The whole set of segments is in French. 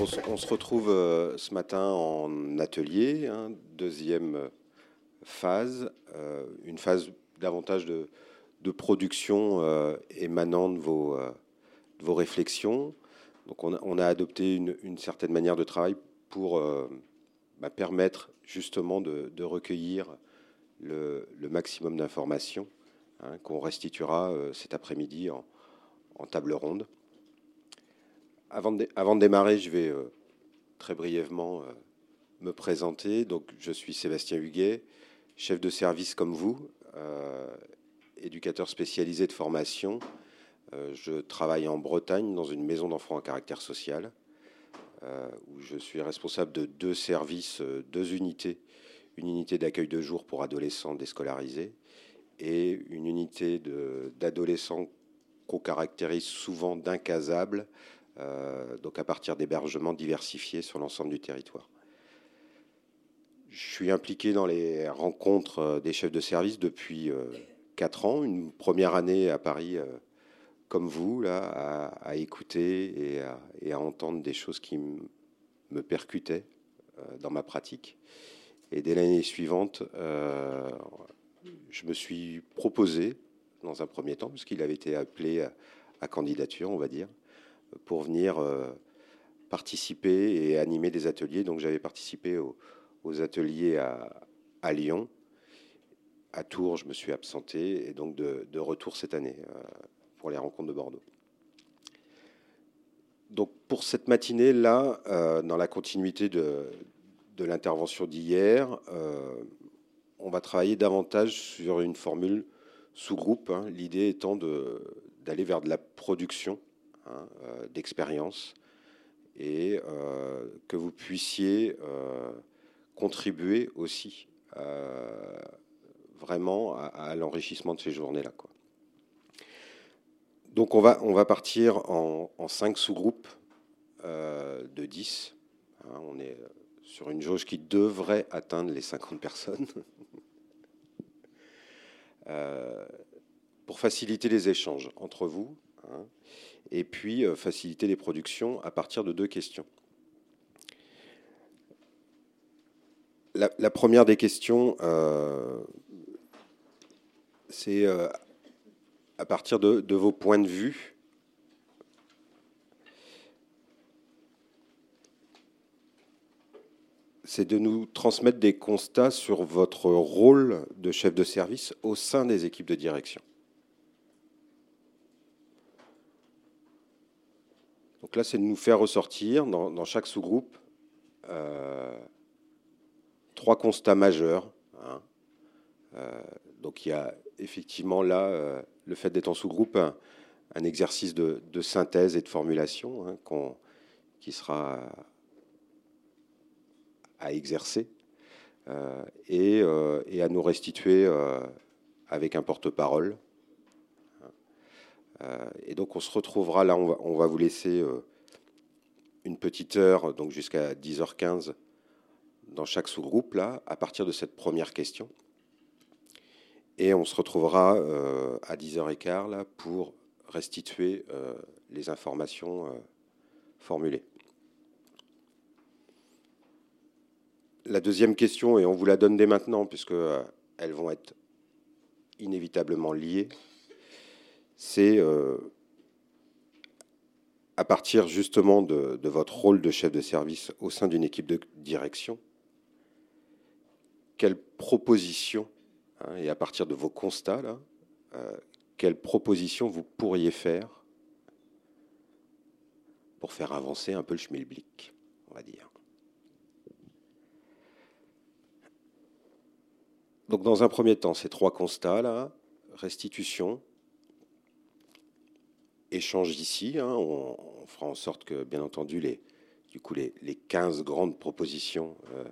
on, se retrouve euh, ce matin en atelier, hein, deuxième phase, euh, une phase davantage de, production euh, émanant de vos, réflexions. Donc on a, adopté une, certaine manière de travail pour bah, permettre justement de, recueillir le, maximum d'informations hein, qu'on restituera cet après-midi en table ronde. Avant de, démarrer, je vais euh, très brièvement euh, me présenter. Donc, je suis Sébastien Huguet, chef de service comme vous, euh, éducateur spécialisé de formation. je travaille en Bretagne dans une maison d'enfants à caractère social, où je suis responsable de deux services, deux unités. Une unité d'accueil de jour pour adolescents déscolarisés et une unité d'adolescents qu'on caractérise souvent d'incasables donc à partir d'hébergements diversifiés sur l'ensemble du territoire. Je suis impliqué dans les rencontres euh, des chefs de service depuis euh, quatre ans, une première année à Paris comme vous, là, à, écouter et à, entendre des choses qui me percutaient dans ma pratique. Et dès l'année suivante, je me suis proposé, dans un premier temps, puisqu'il avait été appelé à candidature, on va dire, pour venir euh, participer et animer des ateliers. Donc j'avais participé aux, ateliers à, Lyon. À Tours, je me suis absenté et donc de, retour cette année euh, pour les rencontres de Bordeaux. Donc pour cette matinée-là, euh, dans la continuité de, l'intervention d'hier, on va travailler davantage sur une formule sous-groupe, hein. l'idée étant d'aller vers de la production Hein, euh, d'expérience et euh, que vous puissiez euh, contribuer aussi vraiment à, l'enrichissement de ces journées-là. Donc on va, on va partir en, cinq sous-groupes de 10. Hein, on est sur une jauge qui devrait atteindre les 50 personnes. pour faciliter les échanges entre vous. Hein et puis euh, faciliter les productions à partir de deux questions. La, première des questions, euh, c'est euh, à partir de, de, vos points de vue. C'est de nous transmettre des constats sur votre rôle de chef de service au sein des équipes de direction. Donc là, c'est de nous faire ressortir dans, chaque sous-groupe euh, trois constats majeurs. Hein. Euh, donc il y a effectivement là euh, le fait d'être en sous-groupe, un, exercice de, synthèse et de formulation hein, qui sera à exercer et, à nous restituer avec un porte-parole et donc on se retrouvera là, on va, vous laisser euh, une petite heure, donc jusqu'à 10h15 dans chaque sous-groupe, là, à partir de cette première question. Et on se retrouvera euh, à 10h15 là, pour restituer les informations formulées. La deuxième question, et on vous la donne dès maintenant, puisqu'elles vont être inévitablement liées, c'est euh, à partir justement de, votre rôle de chef de service au sein d'une équipe de direction, quelles propositions, hein, et à partir de vos constats, là, euh, quelles propositions vous pourriez faire pour faire avancer un peu le schmilblick, on va dire? Donc dans un premier temps, ces trois constats restitution, échange d'ici. Hein. on, fera en sorte que, bien entendu, les, du coup, les, 15 grandes propositions euh,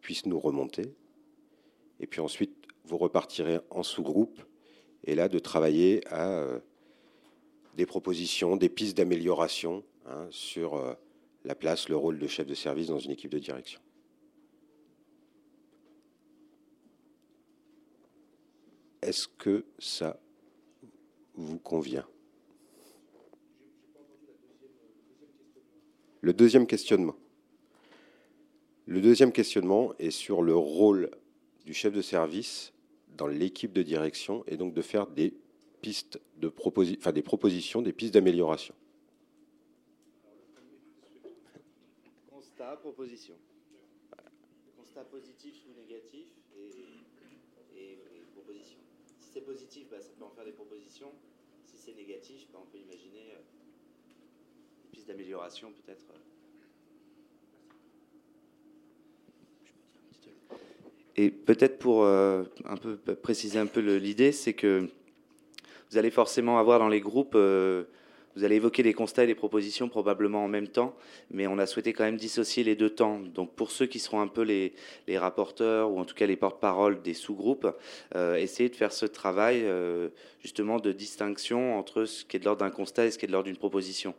puissent nous remonter. Et puis ensuite, vous repartirez en sous-groupe et là, de travailler à euh, des propositions, des pistes d'amélioration hein, sur euh, la place, le rôle de chef de service dans une équipe de direction. Est-ce que ça vous convient? Le deuxième questionnement. Le deuxième questionnement est sur le rôle du chef de service dans l'équipe de direction et donc de faire des pistes de enfin des propositions, des pistes d'amélioration. Constat, proposition. Constat positif ou négatif et, proposition. Si c'est positif, bah, ça peut en faire des propositions. Si c'est négatif, bah, on peut imaginer euh, d'amélioration peut-être. Euh, Et peut-être pour euh, un peu préciser un peu l'idée, c'est que vous allez forcément avoir dans les groupes, euh, vous allez évoquer des constats et des propositions probablement en même temps, mais on a souhaité quand même dissocier les deux temps. Donc pour ceux qui seront un peu les, les rapporteurs ou en tout cas les porte-parole des sous-groupes, essayer de faire ce travail justement de distinction entre ce qui est de l'ordre d'un constat et ce qui est de l'ordre d'une proposition,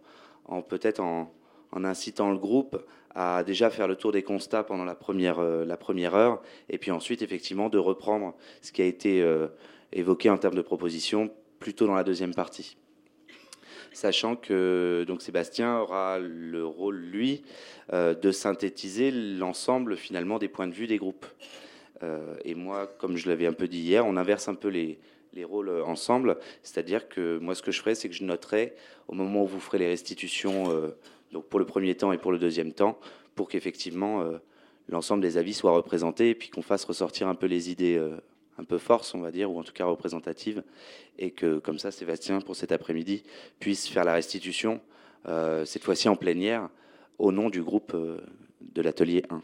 peut-être en, en incitant le groupe à déjà faire le tour des constats pendant la première, euh, la première heure, et puis ensuite effectivement de reprendre ce qui a été euh, évoqué en termes de propositions plutôt dans la deuxième partie. Sachant que donc Sébastien aura le rôle, lui, euh, de synthétiser l'ensemble finalement des points de vue des groupes. et moi, comme je l'avais un peu dit hier, on inverse un peu les, les rôles ensemble. C'est-à-dire que moi, ce que je ferai, c'est que je noterai au moment où vous ferez les restitutions donc pour le premier temps et pour le deuxième temps, pour qu'effectivement euh, l'ensemble des avis soient représentés et puis qu'on fasse ressortir un peu les idées euh, un peu forces, on va dire, ou en tout cas représentatives, et que comme ça, Sébastien, pour cet après-midi, puisse faire la restitution, euh, cette fois-ci en plénière, au nom du groupe de l'atelier 1.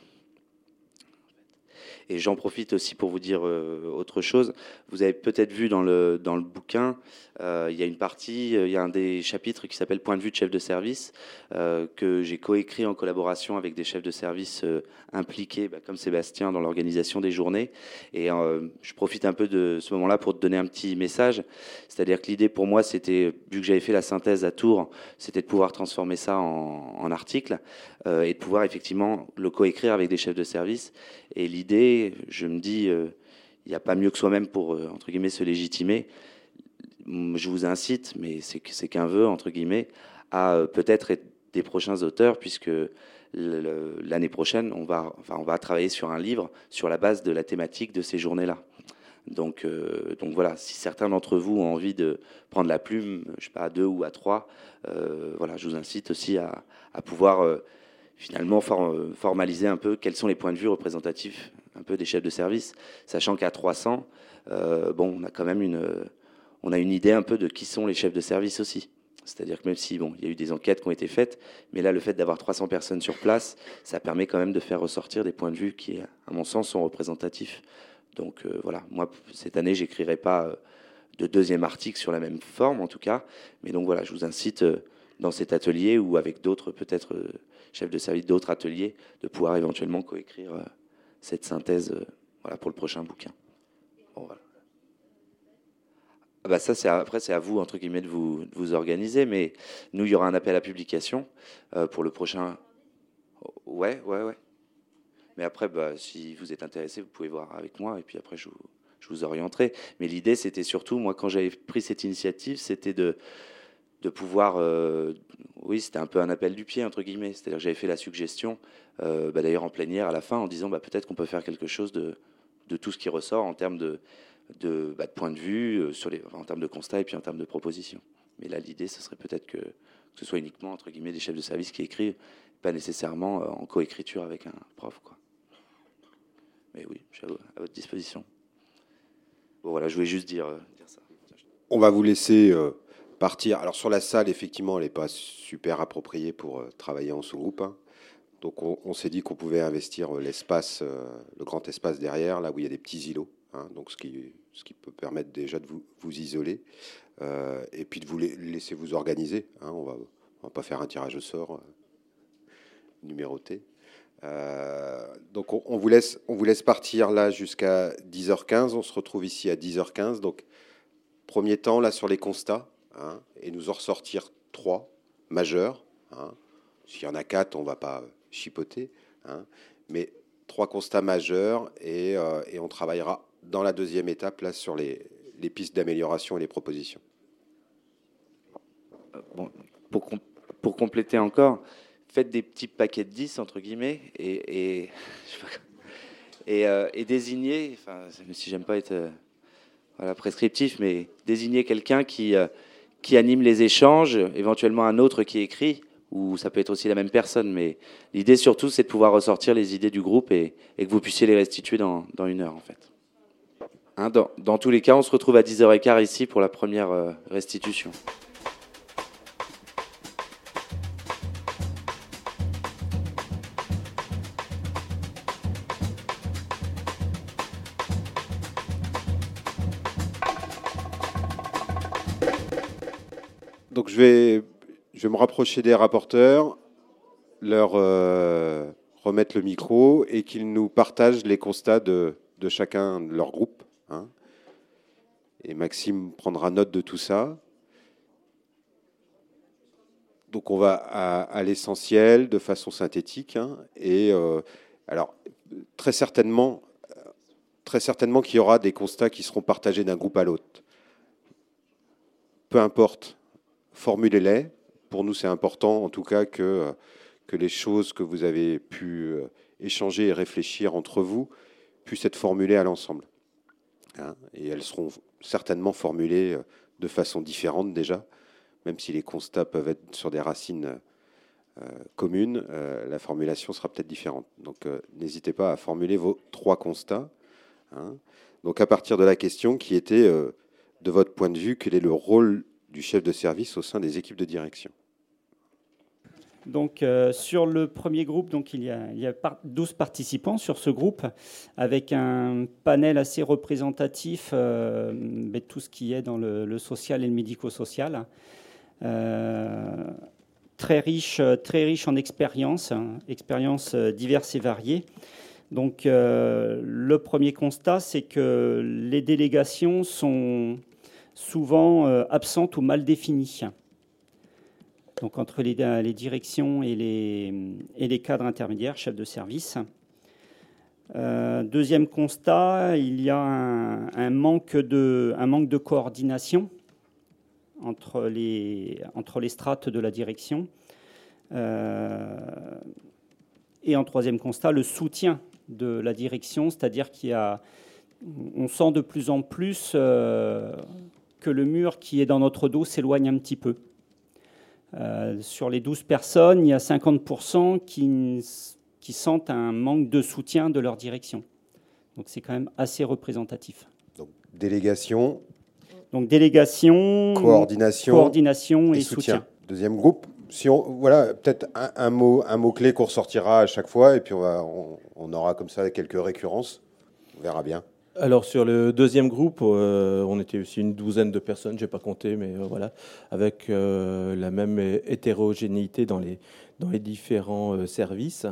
Et j'en profite aussi pour vous dire euh, autre chose. Vous avez peut-être vu dans le, dans le bouquin, euh, il y a une partie, euh, il y a un des chapitres qui s'appelle Point de vue de chef de service, que j'ai coécrit en collaboration avec des chefs de service impliqués, bah, comme Sébastien, dans l'organisation des journées. Et je profite un peu de ce moment-là pour te donner un petit message. C'est-à-dire que l'idée pour moi, c'était, vu que j'avais fait la synthèse à Tours, c'était de pouvoir transformer ça en, en article et de pouvoir effectivement le coécrire avec des chefs de service. Et l'idée, je me dis, euh, il n'y a pas mieux que soi-même pour, euh, entre guillemets, se légitimer. Je vous incite, mais c'est qu'un vœu, entre guillemets, à euh, peut-être être des prochains auteurs, puisque l'année prochaine, on va, enfin, on va travailler sur un livre sur la base de la thématique de ces journées-là. Donc, donc voilà, si certains d'entre vous ont envie de prendre la plume, je sais pas, à deux ou à trois, voilà, je vous incite aussi à, à pouvoir finalement formaliser un peu quels sont les points de vue représentatifs un peu des chefs de service, sachant qu'à 300, euh, bon, on a quand même une, idée un peu de qui sont les chefs de service aussi. C'est-à-dire que même si il y a eu des enquêtes qui ont été faites, mais là, le fait d'avoir 300 personnes sur place, ça permet quand même de faire ressortir des points de vue qui, à mon sens, sont représentatifs. Donc euh, voilà, moi cette année, j'écrirai pas euh, de deuxième article sur la même forme, en tout cas. Mais donc voilà, je vous incite dans cet atelier ou avec d'autres peut-être chefs de service d'autres ateliers, de pouvoir éventuellement coécrire cette synthèse euh, voilà, pour le prochain bouquin. Ah bah ça, c'est après, c'est à vous, entre guillemets, de vous, vous, organiser. Mais nous, il y aura un appel à publication euh, pour le prochain. Ouais, ouais, ouais. Mais après, bah, si vous êtes intéressé, vous pouvez voir avec moi. Et puis après, je je vous orienterai. Mais l'idée, c'était surtout, moi, quand j'avais pris cette initiative, c'était de, de pouvoir, euh, oui, c'était un peu un appel du pied entre guillemets. C'est-à-dire que j'avais fait la suggestion, euh, bah, d'ailleurs en plénière à la fin, en disant bah, peut-être qu'on peut faire quelque chose de, tout ce qui ressort en termes de, bah, point de vue, euh, sur les, en termes de constat et puis en termes de proposition. Mais là, l'idée, ce serait peut-être que, ce soit uniquement entre guillemets des chefs de service qui écrivent, pas nécessairement en coécriture avec un prof, quoi. Mais oui, je suis à votre disposition. Bon, voilà, je voulais juste dire, dire ça. On va vous laisser Alors sur la salle, effectivement, elle n'est pas super appropriée pour euh, travailler en sous-groupe. Hein. Donc on, s'est dit qu'on pouvait investir euh, l'espace, euh, le grand espace derrière, là où il y a des petits îlots. Hein. donc ce qui, ce qui peut permettre déjà de vous, vous isoler et puis de vous laisser vous organiser. Hein. on va, va pas faire un tirage au sort numéroté. donc on, on, vous laisse, on vous laisse partir là jusqu'à 10h15. On se retrouve ici à 10h15. Donc premier temps là sur les constats. Hein, et nous en ressortir trois majeurs. Hein. S'il y en a quatre, on ne va pas chipoter, hein. mais trois constats majeurs et, euh, et, on travaillera dans la deuxième étape là, sur les, pistes d'amélioration et les propositions. Bon, pour, compléter encore, faites des petits paquets de 10, entre guillemets, et, et, euh, désignez, enfin, si j'aime pas être euh, prescriptif, mais désignez quelqu'un qui, euh, qui anime les échanges, éventuellement un autre qui écrit, ou ça peut être aussi la même personne, mais l'idée surtout, c'est de pouvoir ressortir les idées du groupe et, que vous puissiez les restituer dans, une heure, en fait. Hein, dans, dans, tous les cas, on se retrouve à 10h15 ici pour la première restitution. Je vais me rapprocher des rapporteurs, leur euh, remettre le micro et qu'ils nous partagent les constats de, chacun de leur groupe. Hein. Et Maxime prendra note de tout ça. Donc on va à, l'essentiel de façon synthétique. Hein. et euh, alors très certainement, très certainement qu'il y aura des constats qui seront partagés d'un groupe à l'autre. Peu importe formulez-les. Pour nous, c'est important, en tout cas, que, que les choses que vous avez pu euh, échanger et réfléchir entre vous puissent être formulées à l'ensemble. Hein. et elles seront certainement formulées euh, de façon différente déjà, même si les constats peuvent être sur des racines euh, communes, la formulation sera peut-être différente. Donc n'hésitez pas à formuler vos trois constats. Hein. Donc à partir de la question qui était, de votre point de vue, quel est le rôle du chef de service au sein des équipes de direction? Donc, euh, sur le premier groupe, donc, il, y a, il y a 12 participants sur ce groupe, avec un panel assez représentatif euh, de tout ce qui est dans le, social et le médico-social. Euh, très, riche, très riche en expériences, hein, expériences diverses et variées. Donc, le premier constat, c'est que les délégations sont souvent absentes ou mal définies. Donc entre les, les directions et les, les, cadres intermédiaires, chefs de service. Euh, deuxième constat, il y a un, manque, de, coordination entre les, strates de la direction. Euh, et en troisième constat, le soutien de la direction, c'est-à-dire qu'il y a, on sent de plus en plus que le mur qui est dans notre dos s'éloigne un petit peu. Euh, sur les 12 personnes, il y a 50% qui, qui sentent un manque de soutien de leur direction. Donc c'est quand même assez représentatif. Donc délégation. Donc délégation, coordination, coordination et, soutien. Deuxième groupe. Si on, voilà, peut-être un, mot, un mot clé qu'on ressortira à chaque fois, et puis on, va, on, on aura comme ça quelques récurrences. On verra bien. Alors sur le deuxième groupe, euh, on était aussi une douzaine de personnes, j'ai pas compté, mais euh, voilà, avec euh, la même hétérogénéité dans les dans les différents services.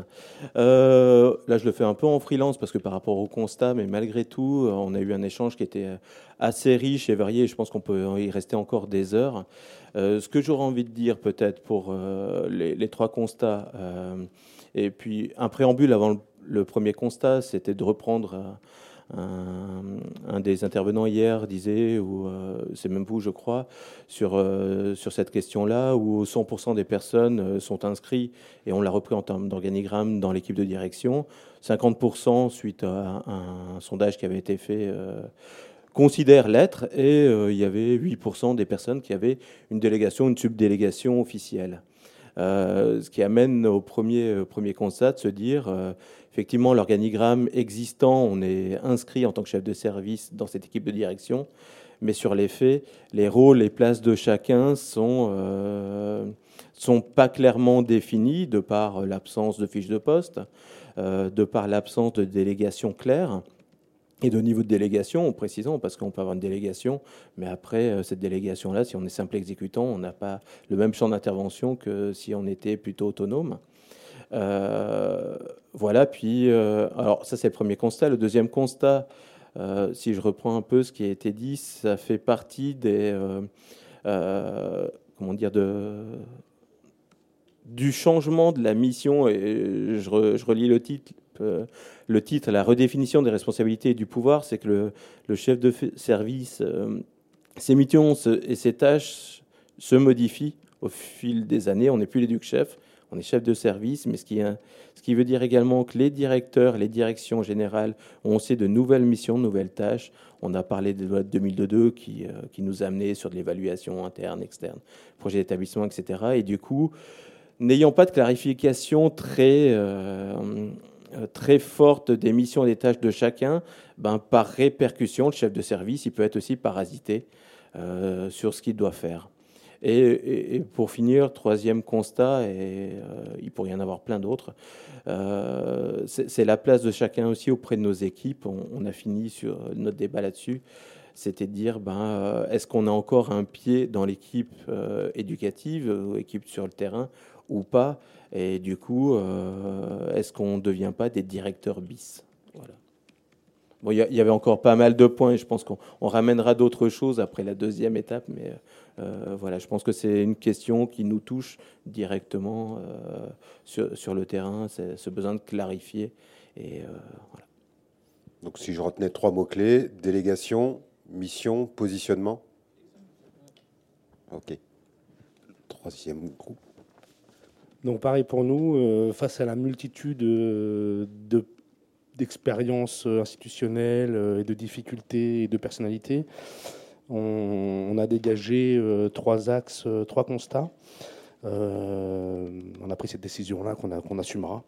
là, je le fais un peu en freelance parce que par rapport au constat, mais malgré tout, on a eu un échange qui était assez riche et varié. je pense qu'on peut y rester encore des heures. ce que j'aurais envie de dire peut-être pour les, trois constats, et puis un préambule avant le premier constat, c'était de reprendre un, des intervenants hier disait, ou euh, c'est même vous, je crois, sur, euh, sur cette question-là, où 100% des personnes euh, sont inscrits, et on l'a repris en termes d'organigramme dans l'équipe de direction, 50% suite à un, sondage qui avait été fait considèrent l'être, et il y avait 8% des personnes qui avaient une délégation, une subdélégation officielle. ce qui amène au premier, premier constat de se dire Effectivement, l'organigramme existant, on est inscrit en tant que chef de service dans cette équipe de direction, mais sur les faits, les rôles et places de chacun sont, euh, sont pas clairement définis de par l'absence de fiche de poste, euh, de par l'absence de délégation claire. Et de niveau de délégation, en précisant, parce qu'on peut avoir une délégation, mais après, euh, cette délégation-là, si on est simple exécutant, on n'a pas le même champ d'intervention que si on était plutôt autonome. Euh, voilà, puis, euh, alors ça c'est le premier constat. Le deuxième constat, euh, si je reprends un peu ce qui a été dit, ça fait partie des, comment dire, de, du changement de la mission, et je, relis le titre, le titre, la redéfinition des responsabilités et du pouvoir, c'est que le, chef de service, ses missions et ses tâches se modifient au fil des années. On n'est plus l'éduc-chef, On est chef de service, mais ce qui, veut dire également que les directeurs, les directions générales ont aussi de nouvelles missions, de nouvelles tâches. On a parlé des lois de 2002 qui, qui nous a amené sur de l'évaluation interne, externe, projet d'établissement, etc. Et du coup, n'ayant pas de clarification très, euh, très forte des missions et des tâches de chacun, ben, par répercussion, le chef de service, il peut être aussi parasité euh, sur ce qu'il doit faire. Et, pour finir, troisième constat, et euh, il pourrait y en avoir plein d'autres, c'est la place de chacun aussi auprès de nos équipes. On, a fini sur notre débat là-dessus. C'était de dire, ben, est-ce qu'on a encore un pied dans l'équipe éducative, équipe sur le terrain, ou pas? Et du coup, euh, est-ce qu'on ne devient pas des directeurs bis? Voilà. Bon, il y, avait encore pas mal de points. Je pense qu'on ramènera d'autres choses après la deuxième étape, mais euh, voilà, je pense que c'est une question qui nous touche directement euh, sur, sur, le terrain, c'est ce besoin de clarifier. Et voilà. Donc, si je retenais trois mots clés délégation, mission, positionnement. Ok. Troisième groupe. Donc pareil pour nous, euh, face à la multitude euh, d'expériences institutionnelles euh, et de difficultés et de personnalités, on, a dégagé trois axes, trois constats. on a pris cette décision-là qu'on assumera.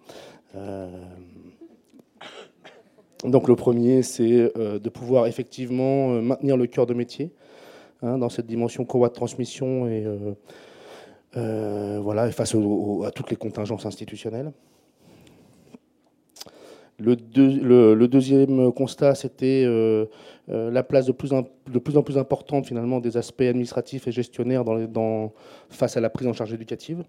donc le premier, c'est de pouvoir effectivement maintenir le cœur de métier hein, dans cette dimension co de transmission et euh, voilà, face à toutes les contingences institutionnelles. Le, deuxième constat, c'était euh, euh, la place de plus, en, plus importante finalement des aspects administratifs et gestionnaires face à la prise en charge éducative.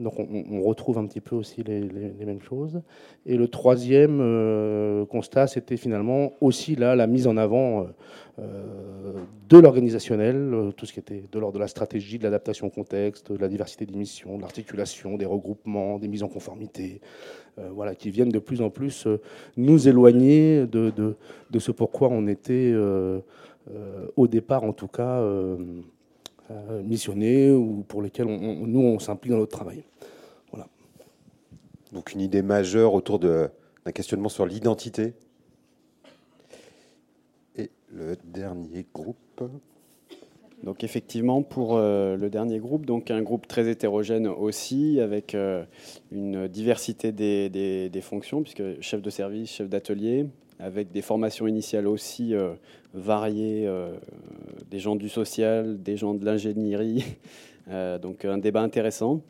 Donc on, retrouve un petit peu aussi les, mêmes choses. Et le troisième euh, constat, c'était finalement aussi là la mise en avant euh, euh, de l'organisationnel, tout ce qui était de l'ordre de la stratégie, de l'adaptation au contexte, de la diversité des missions, de l'articulation, des regroupements, des mises en conformité, voilà, qui viennent de plus en plus nous éloigner de, ce pourquoi on était au départ en tout cas missionnés ou pour lesquels nous, on s'implique dans notre travail. Voilà. Donc une idée majeure autour d'un questionnement sur l'identité. Et le dernier groupe. Donc effectivement, pour euh, le dernier groupe, donc un groupe très hétérogène aussi, avec euh, une diversité des, des, fonctions, puisque chef de service, chef d'atelier, avec des formations initiales aussi euh, variées, euh, des gens du social, des gens de l'ingénierie. Euh, donc un débat intéressant.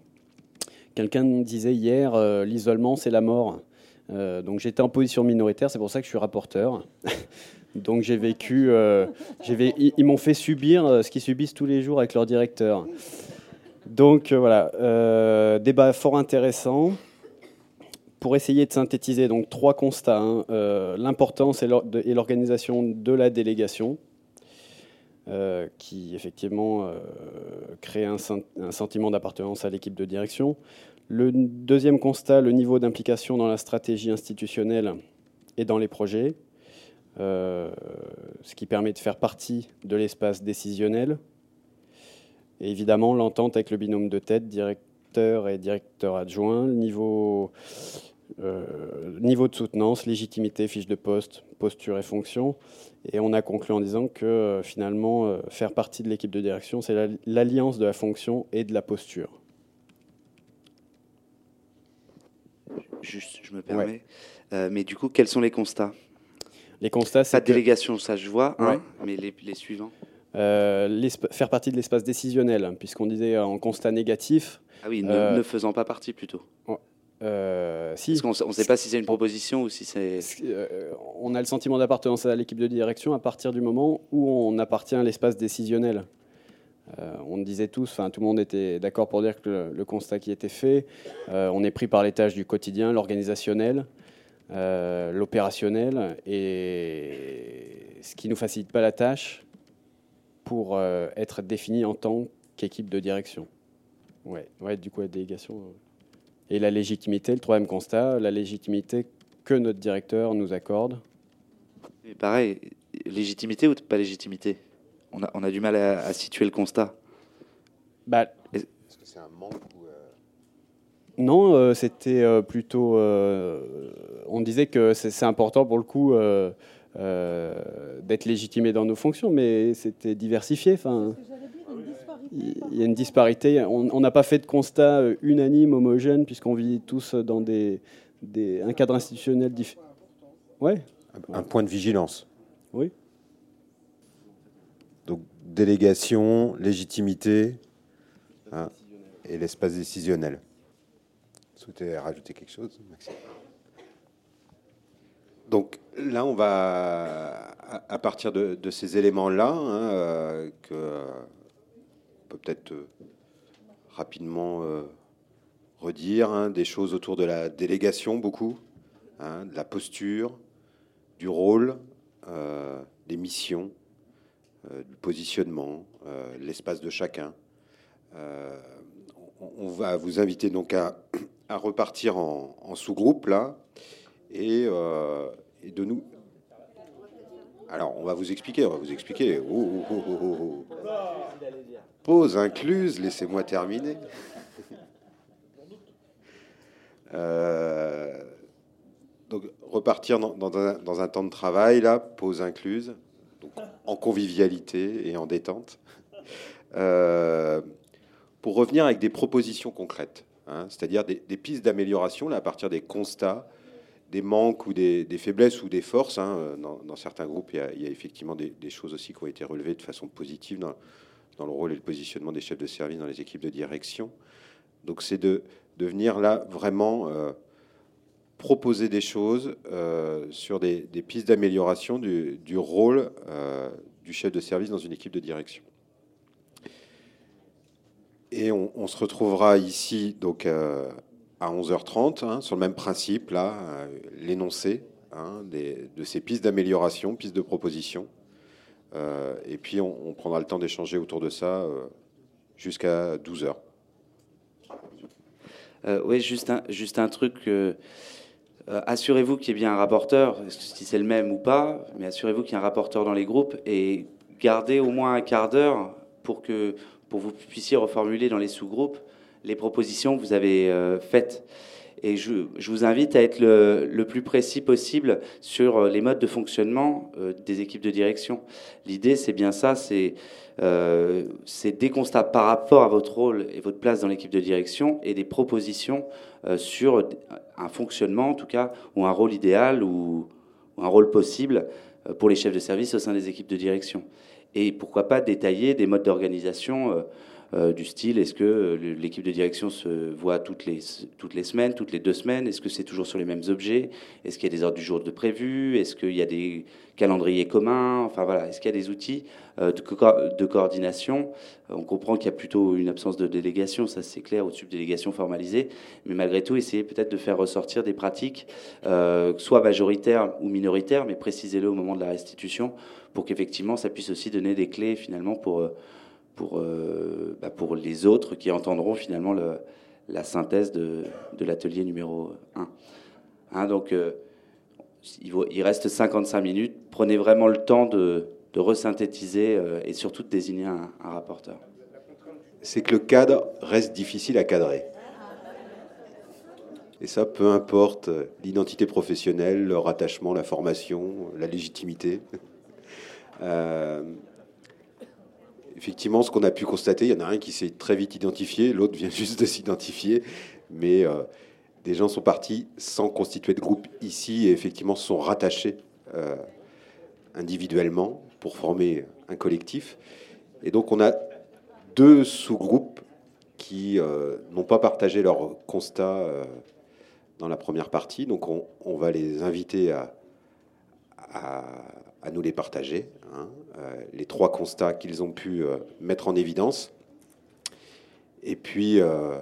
Quelqu'un disait hier, l'isolement, c'est la mort. donc j'étais en position minoritaire, c'est pour ça que je suis rapporteur. donc j'ai vécu, ils m'ont fait subir ce qu'ils subissent tous les jours avec leur directeur. Donc voilà, débat fort intéressant pour essayer de synthétiser donc trois constats. Hein. Euh, l'importance et l'organisation de la délégation, euh, qui effectivement euh, crée un, sentiment d'appartenance à l'équipe de direction. Le deuxième constat, le niveau d'implication dans la stratégie institutionnelle et dans les projets, ce qui permet de faire partie de l'espace décisionnel. Et évidemment, l'entente avec le binôme de tête, directeur et directeur adjoint, le niveau euh, niveau de soutenance, légitimité, fiche de poste, posture et fonction. Et on a conclu en disant que euh, finalement, euh, faire partie de l'équipe de direction, c'est l'alliance de la fonction et de la posture. Juste, je me permets. mais du coup, quels sont les constats? Les constats, c'est. Pas de délégation, ça je vois, hein, mais les, suivants Faire partie de l'espace décisionnel, hein, puisqu'on disait en constat négatif. Ah oui, ne, faisant pas partie plutôt. Euh, si. Parce qu'on ne sait pas si c'est une proposition ou si c'est. Euh, on a le sentiment d'appartenance à l'équipe de direction à partir du moment où on appartient à l'espace décisionnel. Euh, on disait tous, enfin tout le monde était d'accord pour dire que le, constat qui était fait, on est pris par les tâches du quotidien, l'organisationnel, l'opérationnel, et ce qui ne nous facilite pas la tâche pour être défini en tant qu'équipe de direction. Ouais, ouais, du coup, la délégation. Et la légitimité, le troisième constat, la légitimité que notre directeur nous accorde. Et pareil, légitimité ou pas légitimité? On a, on a, du mal à, situer le constat. Bah, Est-ce que c'est un manque ou, euh, Non, c'était plutôt. on disait que c'est important pour le coup d'être légitimé dans nos fonctions, mais c'était diversifié. Enfin, il y a une disparité. On n'a pas fait de constat unanime, homogène, puisqu'on vit tous dans des, des, un cadre institutionnel différent. Ouais. Un point de vigilance. Oui. Donc délégation, légitimité hein, et l'espace décisionnel. Vous souhaitez rajouter quelque chose, Maxime? Donc là, on va, à partir de, ces éléments-là, hein, euh, que peut peut-être euh, rapidement euh, redire hein, des choses autour de la délégation, beaucoup, de la posture, du rôle, des missions, du positionnement, l'espace de chacun. On, va vous inviter donc à, repartir en, sous-groupe là euh, et, de nous. Alors, on va vous expliquer, on va vous expliquer. Pause incluse, laissez-moi terminer. Euh, donc, repartir dans, un, temps de travail, là, pause incluse, en convivialité et en détente, euh, pour revenir avec des propositions concrètes, hein, c'est-à-dire des, des, pistes d'amélioration là, à partir des constats des manques ou des, faiblesses ou des forces. Hein. Dans, certains groupes, il y, a, effectivement des, choses aussi qui ont été relevées de façon positive dans, le rôle et le positionnement des chefs de service dans les équipes de direction. Donc c'est de, de, venir là vraiment euh, proposer des choses euh, sur des, pistes d'amélioration du, rôle euh, du chef de service dans une équipe de direction. Et on, on se retrouvera ici donc à 11h30, hein, sur le même principe, là, euh, l'énoncé hein, de ces pistes d'amélioration, pistes de proposition. Euh, et puis on, prendra le temps d'échanger autour de ça euh, jusqu'à 12h. oui, juste un, juste un truc. assurez-vous qu'il y ait bien un rapporteur, si c'est le même ou pas, mais assurez-vous qu'il y ait un rapporteur dans les groupes et gardez au moins un quart d'heure pour que pour vous puissiez reformuler dans les sous-groupes les propositions que vous avez euh, faites. Et je, vous invite à être le, plus précis possible sur euh, les modes de fonctionnement euh, des équipes de direction. L'idée, c'est bien ça, c'est des constats par rapport à votre rôle et votre place dans l'équipe de direction et des propositions sur un fonctionnement, en tout cas, ou un rôle idéal ou, ou un rôle possible pour les chefs de service au sein des équipes de direction. Et pourquoi pas détailler des modes d'organisation euh, du style est-ce que euh, l'équipe de direction se voit toutes les, toutes les semaines, toutes les deux semaines? Est-ce que c'est toujours sur les mêmes objets? Est-ce qu'il y a des ordres du jour de prévu? Est-ce qu'il y a des calendriers communs? Enfin voilà, est-ce qu'il y a des outils euh, de, coordination? On comprend qu'il y a plutôt une absence de délégation, ça c'est clair, au-dessus de délégation formalisée, mais malgré tout, essayez peut-être de faire ressortir des pratiques, soit majoritaires ou minoritaires, mais précisez-le au moment de la restitution pour qu'effectivement ça puisse aussi donner des clés finalement pour pour, euh, bah, pour les autres qui entendront finalement le, la synthèse de, l'atelier numéro 1. Hein, donc, euh, il, reste 55 minutes. Prenez vraiment le temps de, de resynthétiser euh, et surtout de désigner un, rapporteur. C'est que le cadre reste difficile à cadrer. Et ça, peu importe l'identité professionnelle, le rattachement, la formation, la légitimité. Effectivement, ce qu'on a pu constater, il y en a un qui s'est très vite identifié, l'autre vient juste de s'identifier, mais euh, des gens sont partis sans constituer de groupe ici et effectivement sont rattachés euh, individuellement pour former un collectif. Et donc on a deux sous-groupes qui euh, n'ont pas partagé leur constat dans la première partie, donc on, va les inviter à, à nous les partager, hein, les trois constats qu'ils ont pu euh, mettre en évidence. Et puis, euh,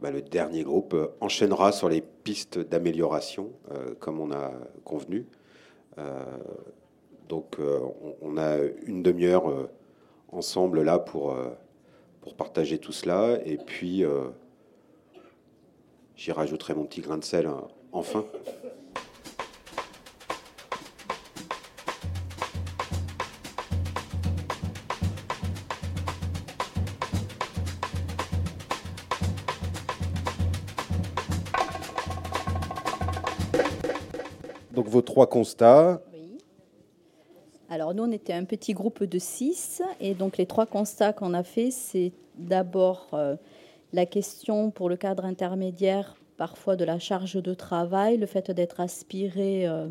bah, le dernier groupe enchaînera sur les pistes d'amélioration, comme on a convenu. donc, on, a une demi-heure ensemble là pour, pour partager tout cela. Et puis, j'y rajouterai mon petit grain de sel enfin. Trois constats. Alors nous, on était un petit groupe de six, et donc les trois constats qu'on a fait, c'est d'abord euh, la question pour le cadre intermédiaire, parfois de la charge de travail, le fait d'être aspiré euh,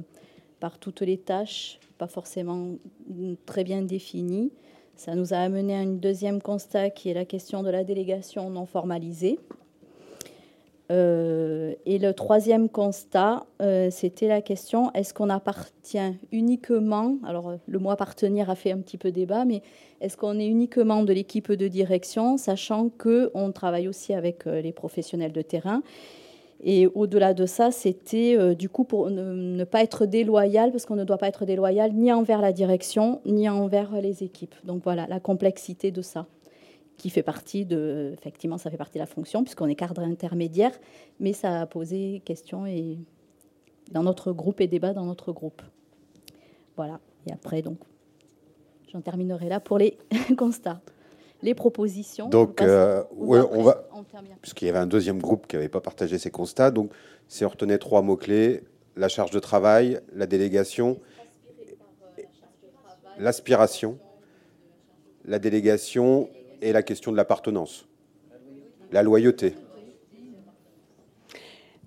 par toutes les tâches, pas forcément très bien définies. Ça nous a amené à un deuxième constat qui est la question de la délégation non formalisée. Euh, et le troisième constat, euh, c'était la question est-ce qu'on appartient uniquement, alors le mot appartenir a fait un petit peu débat, mais est-ce qu'on est uniquement de l'équipe de direction, sachant qu'on travaille aussi avec euh, les professionnels de terrain? Et au-delà de ça, c'était du coup pour ne, pas être déloyal, parce qu'on ne doit pas être déloyal ni envers la direction, ni envers les équipes. Donc voilà, la complexité de ça qui fait partie de, effectivement, ça fait partie de la fonction puisqu'on est cadre intermédiaire, mais ça a posé question et dans notre groupe et débat dans notre groupe. Voilà. Et après, donc, j'en terminerai là pour les constats, les propositions. Donc, euh, on va, puisqu'il y avait un deuxième groupe qui n'avait pas partagé ses constats. Donc, si on retenait trois mots clés la charge de travail, la délégation, l'aspiration, la délégation et la question de l'appartenance, la loyauté.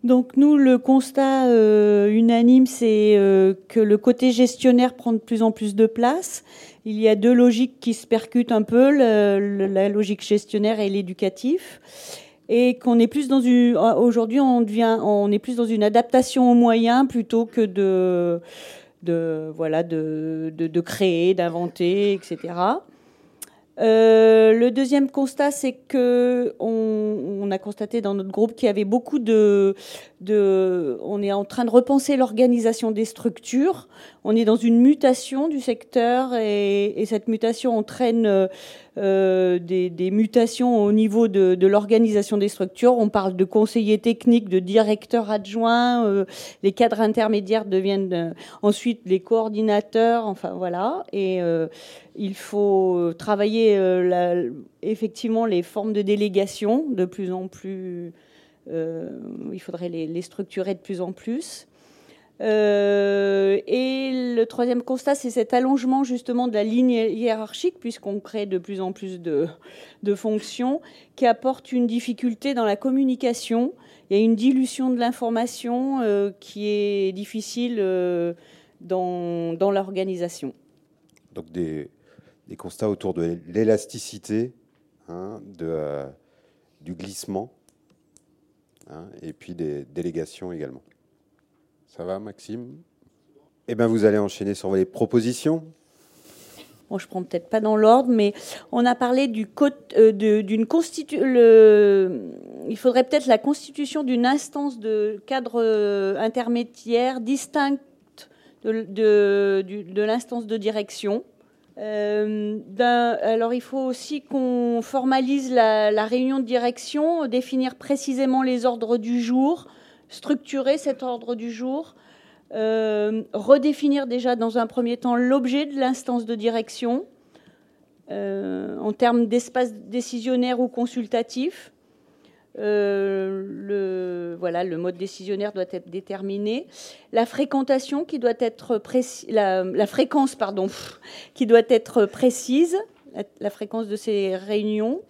Donc nous, le constat euh, unanime, c'est euh, que le côté gestionnaire prend de plus en plus de place. Il y a deux logiques qui se percutent un peu, la logique gestionnaire et l'éducatif, et qu'on est plus dans une. Aujourd'hui, on est plus dans une adaptation aux moyens plutôt que de, de voilà, de, de créer, d'inventer, etc. Euh, le deuxième constat, c'est que on, a constaté dans notre groupe qu'il y avait beaucoup de, de, on est en train de repenser l'organisation des structures. On est dans une mutation du secteur et, et cette mutation entraîne euh, des, mutations au niveau de, l'organisation des structures. On parle de conseillers techniques, de directeurs adjoints, euh, les cadres intermédiaires deviennent euh, ensuite les coordinateurs, enfin voilà. Et il faut travailler effectivement les formes de délégation de plus en plus. il faudrait les structurer de plus en plus. Euh, et le troisième constat, c'est cet allongement justement de la ligne hiérarchique, puisqu'on crée de plus en plus de, fonctions, qui apporte une difficulté dans la communication. Il y a une dilution de l'information euh, qui est difficile euh, dans, l'organisation. Donc des, constats autour de l'élasticité, hein, du glissement, hein, et puis des délégations également. Ça va, Maxime? Eh bien, vous allez enchaîner sur les propositions. Bon, je prends peut-être pas dans l'ordre, mais on a parlé du euh, d'une constitution. Il faudrait peut-être la constitution d'une instance de cadre euh, intermédiaire distincte de, l'instance de direction. Euh, alors il faut aussi qu'on formalise la, réunion de direction, définir précisément les ordres du jour, structurer cet ordre du jour, euh, redéfinir déjà dans un premier temps l'objet de l'instance de direction euh, en termes d'espace décisionnaire ou consultatif. Euh, le, voilà, le mode décisionnaire doit être déterminé. La fréquentation qui doit être précise, la, fréquence pardon, qui doit être précise, la fréquence de ces réunions.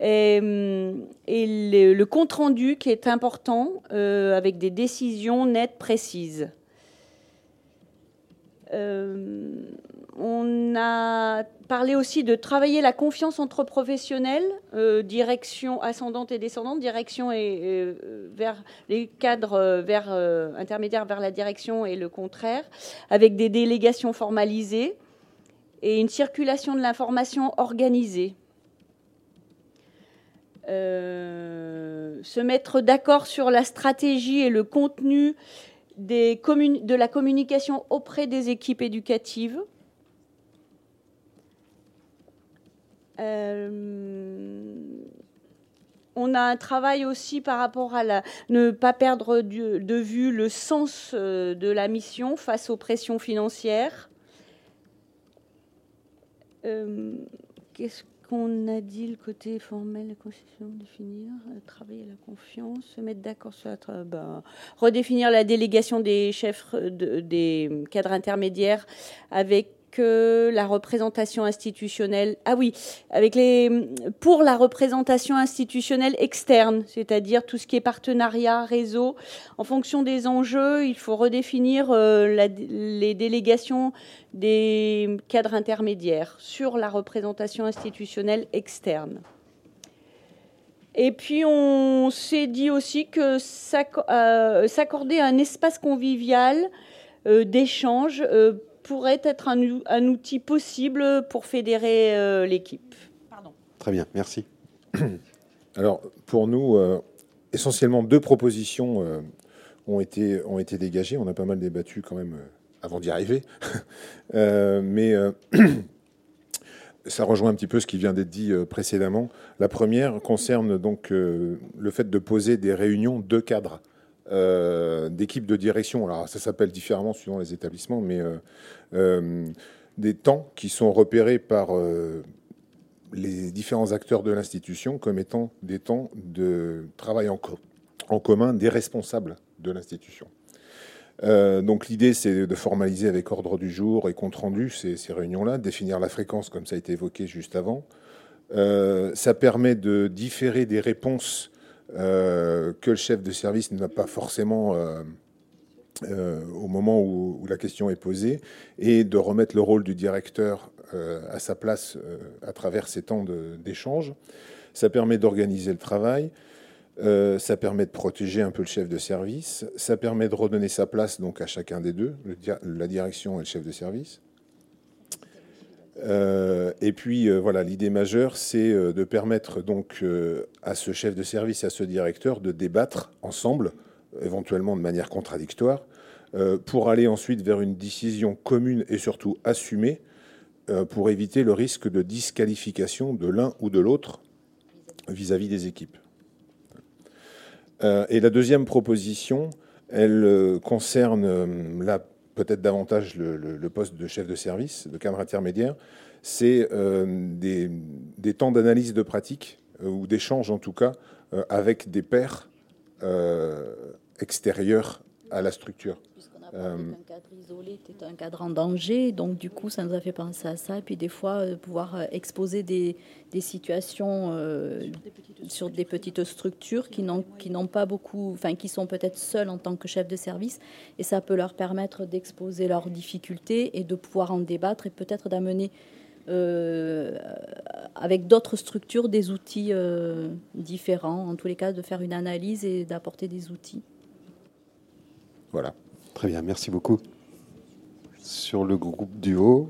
Et, le, compte-rendu qui est important euh, avec des décisions nettes, précises. Euh, on a parlé aussi de travailler la confiance entre professionnels, euh, direction ascendante et descendante, direction et, vers les cadres vers intermédiaires vers la direction et le contraire, avec des délégations formalisées et une circulation de l'information organisée. Euh, se mettre d'accord sur la stratégie et le contenu de la communication auprès des équipes éducatives. Euh, on a un travail aussi par rapport à ne pas perdre de vue le sens euh, de la mission face aux pressions financières. Qu'on a dit le côté formel, la constitution, définir, euh, travailler la confiance, se mettre d'accord sur la. Ben, redéfinir la délégation des chefs des cadres intermédiaires avec la représentation institutionnelle. Ah oui, avec les pour la représentation institutionnelle externe, c'est-à-dire tout ce qui est partenariat, réseau. En fonction des enjeux, il faut redéfinir euh, les délégations des cadres intermédiaires sur la représentation institutionnelle externe. Et puis on s'est dit aussi que euh, s'accorder un espace convivial euh, d'échange pourrait être un, outil possible pour fédérer euh, l'équipe. Très bien, merci. Alors, pour nous, euh, essentiellement deux propositions euh, ont, été, ont été dégagées. On a pas mal débattu quand même avant d'y arriver. mais ça rejoint un petit peu ce qui vient d'être dit précédemment. La première concerne donc le fait de poser des réunions de cadres. Euh, d'équipes de direction. Alors ça s'appelle différemment suivant les établissements, mais euh, euh, des temps qui sont repérés par les différents acteurs de l'institution comme étant des temps de travail en, commun des responsables de l'institution. donc l'idée, c'est de formaliser avec ordre du jour et compte rendu ces réunions-là, définir la fréquence comme ça a été évoqué juste avant. ça permet de différer des réponses euh, que le chef de service n'a pas forcément euh, euh, au moment où, la question est posée, et de remettre le rôle du directeur à sa place à travers ces temps d'échange. Ça permet d'organiser le travail. ça permet de protéger un peu le chef de service. Ça permet de redonner sa place donc à chacun des deux, la direction et le chef de service. Et puis euh, voilà, l'idée majeure, c'est euh, de permettre donc à ce chef de service, à ce directeur, de débattre ensemble, éventuellement de manière contradictoire, pour aller ensuite vers une décision commune et surtout assumée, pour éviter le risque de disqualification de l'un ou de l'autre vis-à-vis des équipes. et la deuxième proposition, elle concerne la peut-être davantage le, poste de chef de service, de cadre intermédiaire, c'est euh, des, temps d'analyse de pratique, euh, ou d'échange en tout cas, euh, avec des pairs extérieurs à la structure. Euh, un cadre isolé était un cadre en danger, donc du coup ça nous a fait penser à ça, et puis des fois pouvoir exposer des, des situations sur, des petites structures qui n'ont pas beaucoup, enfin qui sont peut-être seules en tant que chef de service, et ça peut leur permettre d'exposer leurs difficultés et de pouvoir en débattre et peut-être d'amener avec d'autres structures des outils différents, en tous les cas de faire une analyse et d'apporter des outils. Voilà. Très bien, merci beaucoup. Sur le groupe du haut,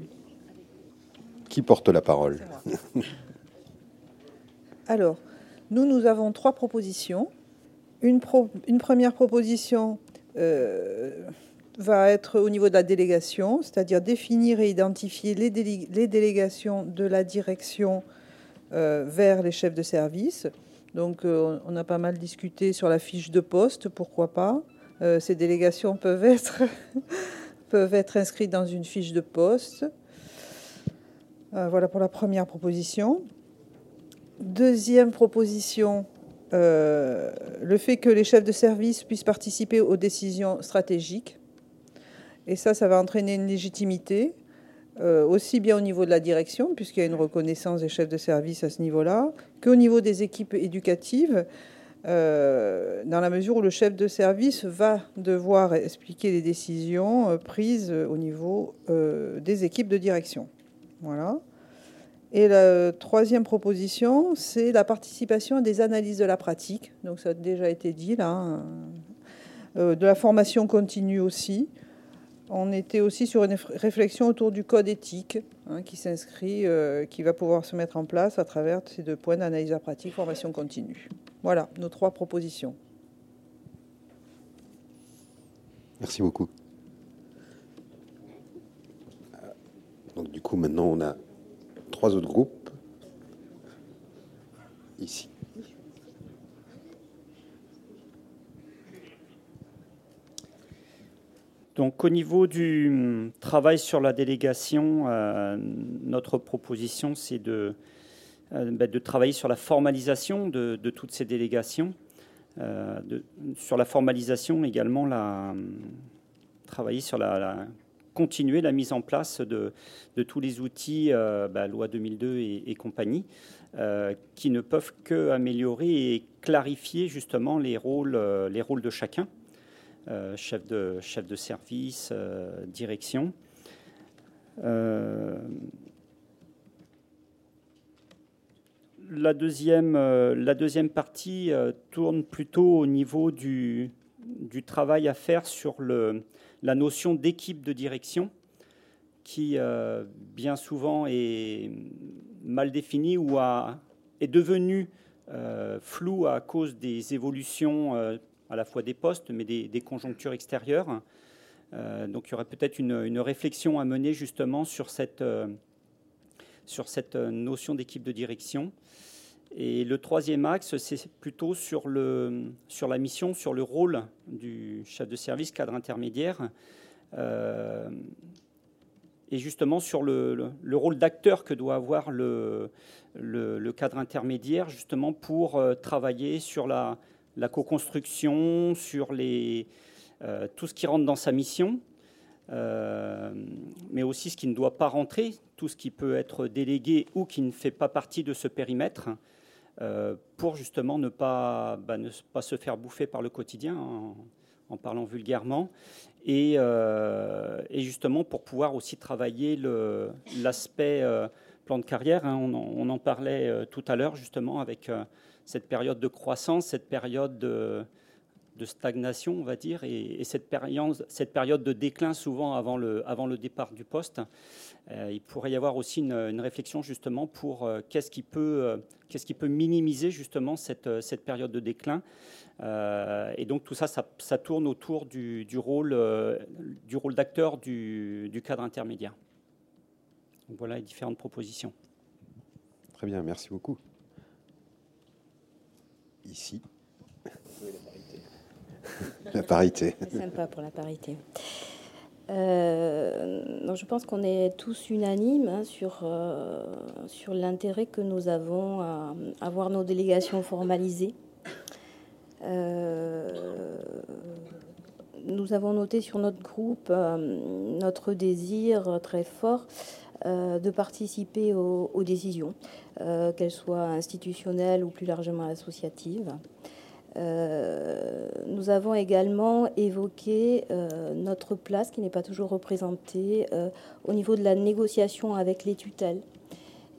qui porte la parole? Alors, nous, nous avons trois propositions. Une, une première proposition euh, va être au niveau de la délégation, c'est-à-dire définir et identifier les, délégations de la direction euh, vers les chefs de service. Donc, euh, on a pas mal discuté sur la fiche de poste, pourquoi pas. Euh, ces délégations peuvent être, peuvent inscrites dans une fiche de poste. Voilà pour la première proposition. Deuxième proposition, le fait que les chefs de service puissent participer aux décisions stratégiques. Et ça, ça va entraîner une légitimité, aussi bien au niveau de la direction, puisqu'il y a une reconnaissance des chefs de service à ce niveau-là, qu'au niveau des équipes éducatives, euh, dans la mesure où le chef de service va devoir expliquer les décisions euh, prises au niveau euh, des équipes de direction. Voilà. Et la troisième proposition, c'est la participation à des analyses de la pratique. Donc ça a déjà été dit là. Hein. de la formation continue aussi. On était aussi sur une réflexion autour du code éthique hein, qui s'inscrit, qui va pouvoir se mettre en place à travers ces deux points d'analyse la pratique, formation continue. Voilà nos trois propositions. Merci beaucoup. Donc du coup, maintenant, on a trois autres groupes ici. Donc au niveau du hum, travail sur la délégation, euh, notre proposition c'est de ben, de travailler sur la formalisation de, toutes ces délégations, de, sur la formalisation également, la, travailler sur la, continuer la mise en place de, tous les outils, ben, loi 2002 et, compagnie, qui ne peuvent que améliorer et clarifier justement les rôles de chacun. Chef, de, chef de service, direction. Euh, la, deuxième, euh, la deuxième partie euh, tourne plutôt au niveau du, travail à faire sur le, la notion d'équipe de direction qui bien souvent est mal définie ou est devenue floue à cause des évolutions à la fois des postes mais des, conjonctures extérieures. Euh, donc il y aurait peut-être une, réflexion à mener justement sur cette, euh, sur cette notion d'équipe de direction. Et le troisième axe, c'est plutôt sur, le, sur la mission, sur le rôle du chef de service cadre intermédiaire. Euh, et justement sur le, rôle d'acteur que doit avoir le, le, cadre intermédiaire, justement pour travailler sur la, la co-construction, sur les, euh, tout ce qui rentre dans sa mission, euh, mais aussi ce qui ne doit pas rentrer, tout ce qui peut être délégué ou qui ne fait pas partie de ce périmètre, euh, pour justement ne pas, bah, ne pas se faire bouffer par le quotidien, en, parlant vulgairement, et, justement pour pouvoir aussi travailler l'aspect plan de carrière. Hein. on, on, en parlait tout à l'heure justement avec cette période de croissance, cette période de stagnation, on va dire, et, cette, période, de déclin souvent avant le, départ du poste. Euh, il pourrait y avoir aussi une, réflexion justement pour euh, qu'est-ce qui, peut, euh, qu'est-ce qui peut minimiser justement cette, période de déclin. et donc tout ça, ça, tourne autour du, rôle, d'acteur du, cadre intermédiaire. voilà les différentes propositions. Très bien, merci beaucoup. Ici. la parité. C'est sympa pour la parité. Euh, je pense qu'on est tous unanimes hein, sur, euh, sur l'intérêt que nous avons à avoir nos délégations formalisées. Euh, nous avons noté sur notre groupe notre désir très fort de participer aux, décisions, qu'elles soient institutionnelles ou plus largement associatives. Euh, nous avons également évoqué euh, notre place qui n'est pas toujours représentée euh, au niveau de la négociation avec les tutelles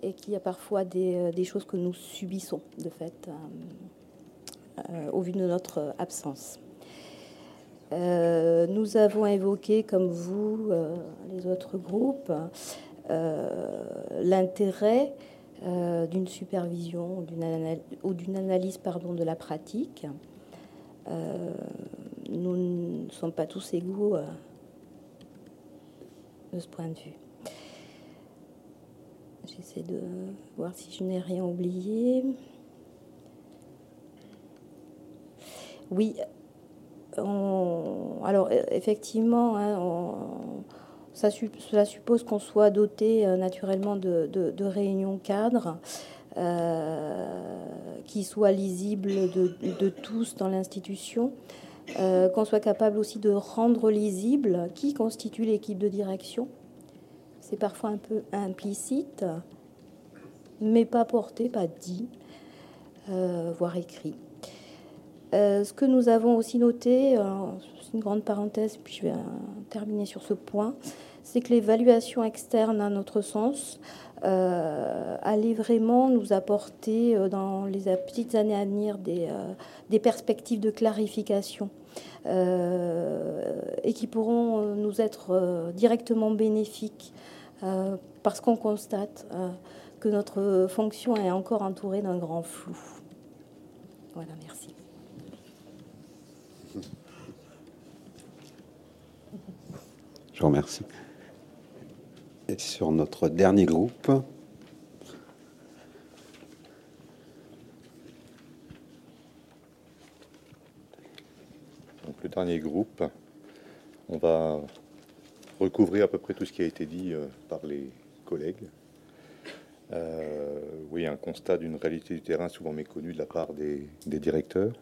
et qu'il y a parfois des, choses que nous subissons de fait au vu de notre absence. nous avons évoqué, comme vous, les autres groupes, l'intérêt euh, d'une supervision ou d'une analyse pardon, de la pratique. Euh, nous ne sommes pas tous égaux euh, de ce point de vue. J'essaie de voir si je n'ai rien oublié. Oui, alors effectivement, hein, on, cela suppose qu'on soit doté euh, naturellement de, réunions cadres euh, qui soient lisibles de, tous dans l'institution, euh, qu'on soit capable aussi de rendre lisible qui constitue l'équipe de direction. C'est parfois un peu implicite, mais pas porté, pas dit, voire écrit. ce que nous avons aussi noté, c'est une grande parenthèse, puis je vais terminer sur ce point, c'est que l'évaluation externe, à notre sens, euh, allait vraiment nous apporter euh, dans les petites années à venir des, euh, perspectives de clarification et qui pourront nous être directement bénéfiques parce qu'on constate que notre fonction est encore entourée d'un grand flou. Voilà, merci. Je vous remercie et sur notre dernier groupe. Donc le dernier groupe, on va recouvrir à peu près tout ce qui a été dit euh, par les collègues. Euh, oui, un constat d'une réalité du terrain souvent méconnue de la part des, directeurs,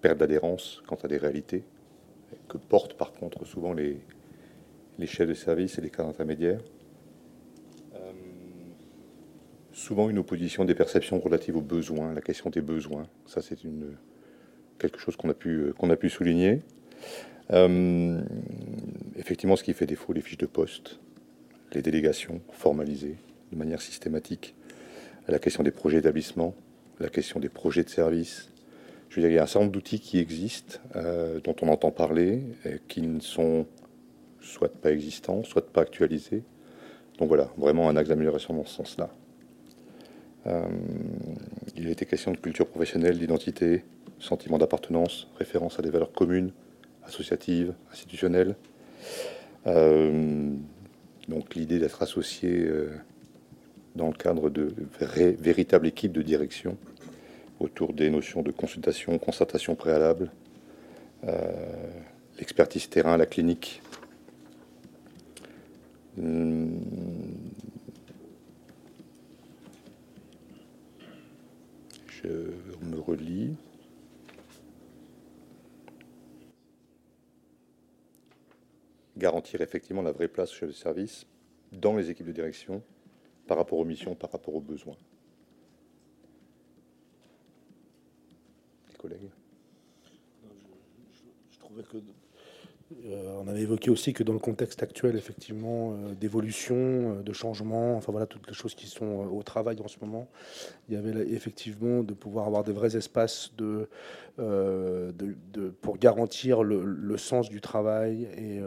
perte d'adhérence quant à des réalités, que portent par contre souvent les, les chefs de service et les cadres intermédiaires. Euh, souvent une opposition des perceptions relatives aux besoins, la question des besoins. Ça, c'est quelque chose qu'on a, pu, qu'on a pu souligner. Euh, effectivement, ce qui fait défaut, les fiches de poste, les délégations formalisées de manière systématique, la question des projets d'établissement, la question des projets de service. Je veux dire, il y a un certain nombre d'outils qui existent, euh, dont on entend parler, qui ne sont soit pas existants, soit pas actualisés. Donc voilà, vraiment un axe d'amélioration dans ce sens-là. Euh, il a été question de culture professionnelle, d'identité, sentiment d'appartenance, référence à des valeurs communes, associatives, institutionnelles. Euh, donc l'idée d'être associé euh, dans le cadre de véritables équipes de direction autour des notions de consultation, concertation préalable, l'expertise terrain, la clinique. Hum. Je me relis. garantir effectivement la vraie place au chef de service dans les équipes de direction par rapport aux missions, par rapport aux besoins. Les collègues? Je, trouvais que euh, on avait évoqué aussi que dans le contexte actuel, effectivement, euh, d'évolution, euh, de changement, enfin voilà, toutes les choses qui sont au travail en ce moment, il y avait effectivement de pouvoir avoir des vrais espaces de, pour garantir le, sens du travail et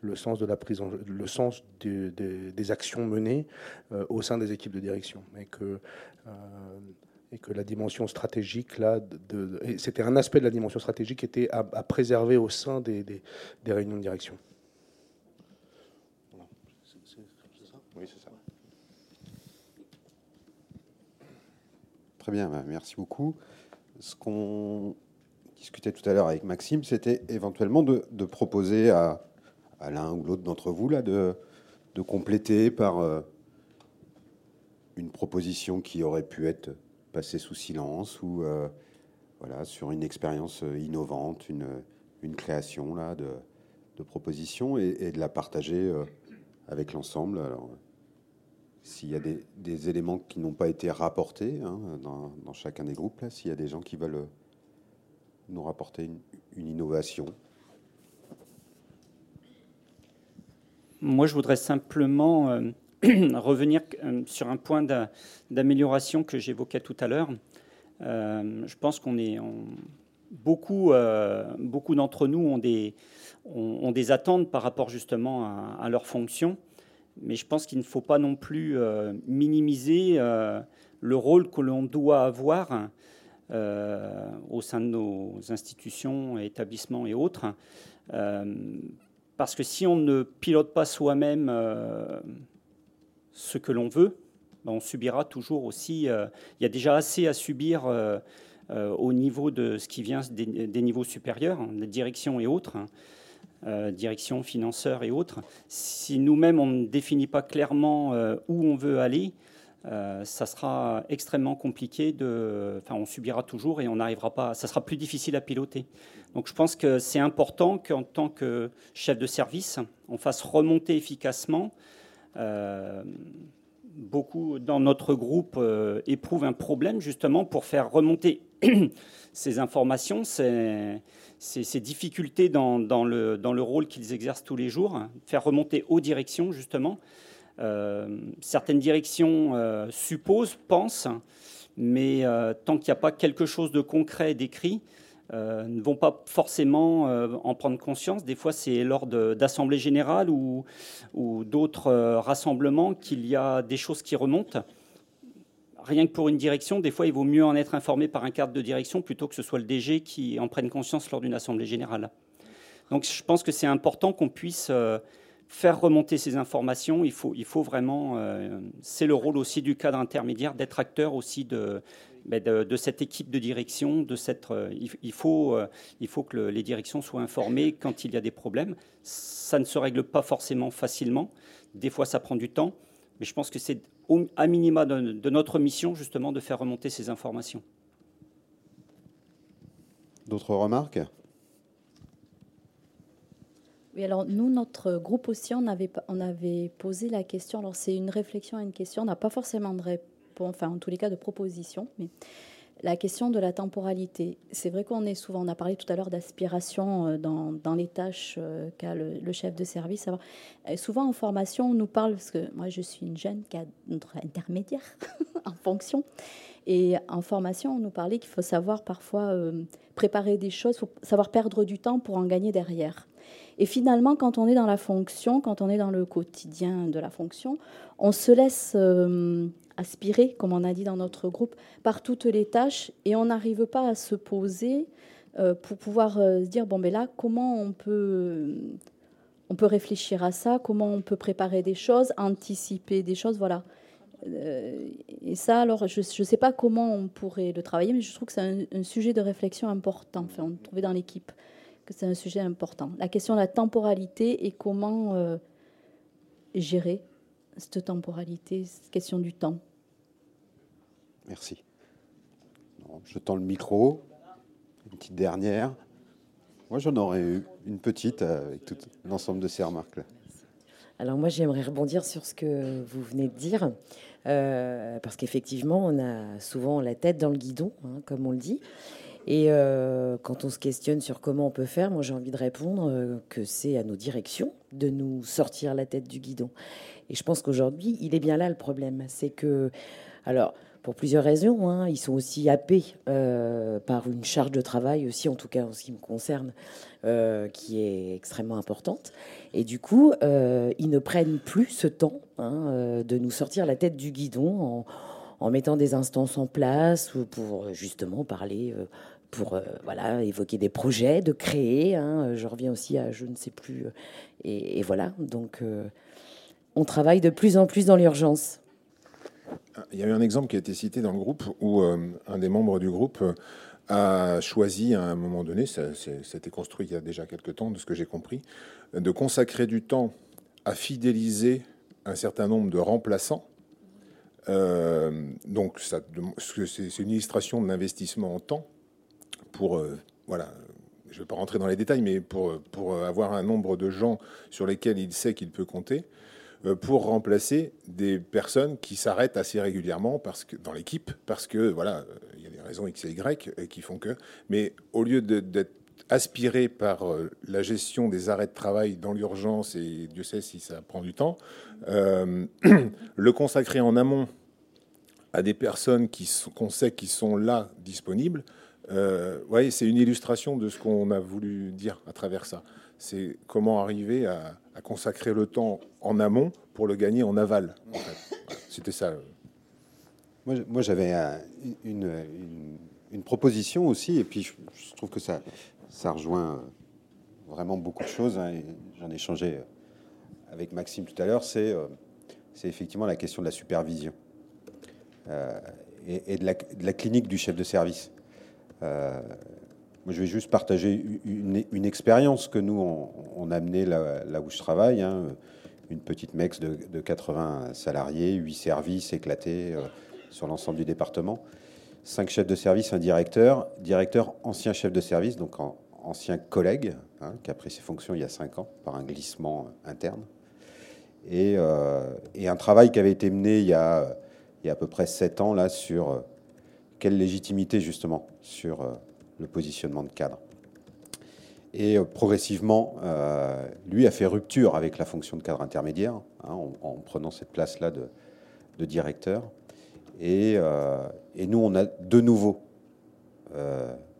le sens de la prise le sens des actions menées au sein des équipes de direction. Que et que la dimension stratégique, là, de, c'était un aspect de la dimension stratégique qui était à, préserver au sein des, des, réunions de direction. Oui, c'est ça. Très bien, bah, merci beaucoup. Ce qu'on discutait tout à l'heure avec Maxime, c'était éventuellement de, de proposer à, à l'un ou l'autre d'entre vous là, de, de compléter par euh, une proposition qui aurait pu être passer sous silence ou euh, voilà, sur une expérience euh, innovante, une, une création là, de, de propositions et, de la partager euh, avec l'ensemble. S'il y a des, éléments qui n'ont pas été rapportés hein, dans, chacun des groupes, s'il y a des gens qui veulent nous rapporter une innovation. Moi, je voudrais simplement revenir euh, sur un point d'amélioration que j'évoquais tout à l'heure. Euh, je pense qu'on est beaucoup, euh, beaucoup d'entre nous ont des, ont, des attentes par rapport justement à, leur fonction, mais je pense qu'il ne faut pas non plus minimiser le rôle que l'on doit avoir au sein de nos institutions, établissements et autres. parce que si on ne pilote pas soi-même ce que l'on veut, ben, on subira toujours aussi. Euh, il y a déjà assez à subir euh, euh, au niveau de ce qui vient des, niveaux supérieurs, hein, direction et autres, hein, direction, financeurs et autres. Si nous-mêmes on ne définit pas clairement où on veut aller, ça sera extrêmement compliqué. De, enfin, on subira toujours et on n'arrivera pas. Ça sera plus difficile à piloter. Donc, je pense que c'est important qu'en tant que chef de service, on fasse remonter efficacement beaucoup dans notre groupe euh, éprouvent un problème justement pour faire remonter ces informations, ces, ces, difficultés dans, le, rôle qu'ils exercent tous les jours, faire remonter aux directions justement. Euh, certaines directions supposent, pensent, mais tant qu'il n'y a pas quelque chose de concret décrit, euh, ne vont pas forcément euh, en prendre conscience. Des fois, c'est lors d'assemblées générales ou, d'autres euh, rassemblements qu'il y a des choses qui remontent. Rien que pour une direction, des fois, il vaut mieux en être informé par un cadre de direction plutôt que ce soit le DG qui en prenne conscience lors d'une assemblée générale. Donc, je pense que c'est important qu'on puisse faire remonter ces informations. Il faut vraiment, c'est le rôle aussi du cadre intermédiaire d'être acteur aussi de, de, cette équipe de direction, de cette, euh, il, faut, euh, il faut que les directions soient informées quand il y a des problèmes. Ça ne se règle pas forcément facilement. Des fois, ça prend du temps. Mais je pense que c'est à minima de, notre mission, justement, de faire remonter ces informations. D'autres remarques? Oui, alors nous, notre groupe aussi, on avait, on avait posé la question. Alors c'est une réflexion à une question. On n'a pas forcément de réponse, enfin en tous les cas de proposition, mais la question de la temporalité. C'est vrai qu'on est souvent, on a parlé tout à l'heure d'aspiration euh, dans, les tâches euh, qu'a le, chef de service. souvent en formation, on nous parle, parce que moi je suis une jeune cadre intermédiaire en fonction, et en formation, on nous parlait qu'il faut savoir parfois euh, préparer des choses, faut savoir perdre du temps pour en gagner derrière. Et finalement, quand on est dans la fonction, quand on est dans le quotidien de la fonction, on se laisse aspirer, comme on a dit dans notre groupe, par toutes les tâches et on n'arrive pas à se poser euh, pour pouvoir euh, se dire bon ben là comment on peut on peut réfléchir à ça, comment on peut préparer des choses, anticiper des choses, voilà. Euh, et ça, alors, je ne sais pas comment on pourrait le travailler, mais je trouve que c'est un, sujet de réflexion important. Enfin, on trouvait dans l'équipe que c'est un sujet important. La question de la temporalité et comment gérer cette temporalité, cette question du temps. Merci. je tends le micro. Une petite dernière. Moi, j'en aurais eu une petite euh, avec tout l'ensemble de ces remarques-là. Alors moi, j'aimerais rebondir sur ce que vous venez de dire, euh, parce qu'effectivement, on a souvent la tête dans le guidon, hein, comme on le dit. Et euh, quand on se questionne sur comment on peut faire, moi j'ai envie de répondre que c'est à nos directions de nous sortir la tête du guidon. Et je pense qu'aujourd'hui, il est bien là le problème. C'est que, alors, pour plusieurs raisons. Hein. Ils sont aussi happés euh, par une charge de travail aussi, en tout cas en ce qui me concerne, euh, qui est extrêmement importante. Et du coup, euh, ils ne prennent plus ce temps hein, de nous sortir la tête du guidon en, mettant des instances en place pour justement parler. pour voilà évoquer des projets, de créer. Hein. je reviens aussi à je ne sais plus. Et voilà, donc on travaille de plus en plus dans l'urgence. Il y a eu un exemple qui a été cité dans le groupe où euh, un des membres du groupe euh, a choisi à un moment donné, ça, été construit il y a déjà quelques temps, de ce que j'ai compris, de consacrer du temps à fidéliser un certain nombre de remplaçants. Euh, donc, c'est une illustration de l'investissement en temps pour, voilà, je ne vais pas rentrer dans les détails, mais pour avoir un nombre de gens sur lesquels il sait qu'il peut compter. Euh, pour remplacer des personnes qui s'arrêtent assez régulièrement parce que, dans l'équipe, parce que voilà, euh, il y a des raisons X et Y euh, qui font que. Mais au lieu d'être aspiré par la gestion des arrêts de travail dans l'urgence, et Dieu sait si ça prend du temps, le consacrer en amont à des personnes qu'on sait qui sont là disponibles, euh, c'est une illustration de ce qu'on a voulu dire à travers ça. C'est comment arriver à, consacrer le temps en amont pour le gagner en aval. C'était ça. Moi, j'avais une, proposition aussi, et puis je, trouve que ça, ça rejoint euh, vraiment beaucoup de choses. Hein, j'en ai échangé euh, avec Maxime tout à l'heure. C'est effectivement la question de la supervision et, de, la, clinique du chef de service. Euh, je vais juste partager une, expérience que nous, on, a amenée là, où je travaille. Hein. une petite MEX de, 80 salariés, 8 services éclatés euh, sur l'ensemble du département. 5 chefs de service, un directeur, directeur ancien chef de service, donc ancien collègue, hein, qui a pris ses fonctions il y a 5 ans par un glissement interne. Et, euh, et, un travail qui avait été mené il y a, à peu près 7 ans là, sur quelle légitimité justement sur euh, le positionnement de cadre. Et euh, progressivement, euh, lui a fait rupture avec la fonction de cadre intermédiaire hein, en, prenant cette place-là de, directeur. Et, nous, on a de nouveau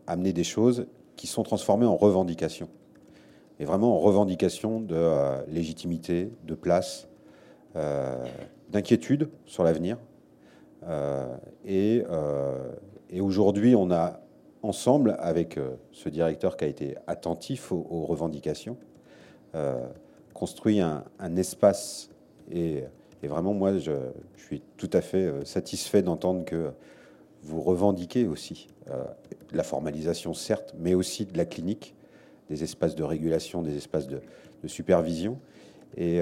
amené des choses qui sont transformées en revendications. Et vraiment en revendication de légitimité, de place, d'inquiétude sur l'avenir, euh, euh, et, aujourd'hui, on a ensemble, avec euh, ce directeur qui a été attentif aux, revendications, construit un, espace. Et, vraiment, moi, je, suis tout à fait satisfait d'entendre que vous revendiquez aussi la formalisation, certes, mais aussi de la clinique, des espaces de régulation, des espaces de, supervision. Et,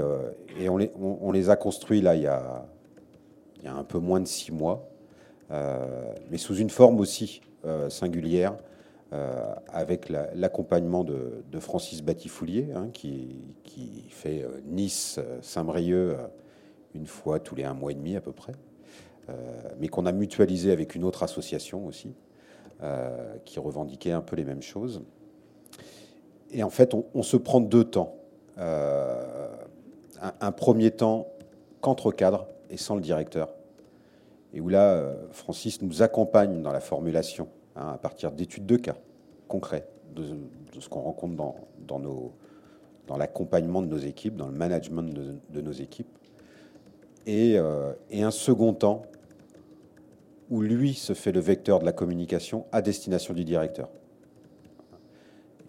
on, les, a construits là il y a un peu moins de six mois, mais sous une forme aussi singulière, avec l'accompagnement de, Francis Batifoulier, hein, qui, fait Nice-Saint-Brieuc une fois tous les un mois et demi à peu près, mais qu'on a mutualisé avec une autre association aussi, qui revendiquait un peu les mêmes choses. Et en fait, on, se prend deux temps. Euh, un, premier temps qu'entre cadre et sans le directeur. Et où là, euh, Francis nous accompagne dans la formulation, hein, à partir d'études de cas concrets, de, ce qu'on rencontre dans, l'accompagnement de nos équipes, dans le management de, nos équipes. Et, euh, et, un second temps où lui se fait le vecteur de la communication à destination du directeur.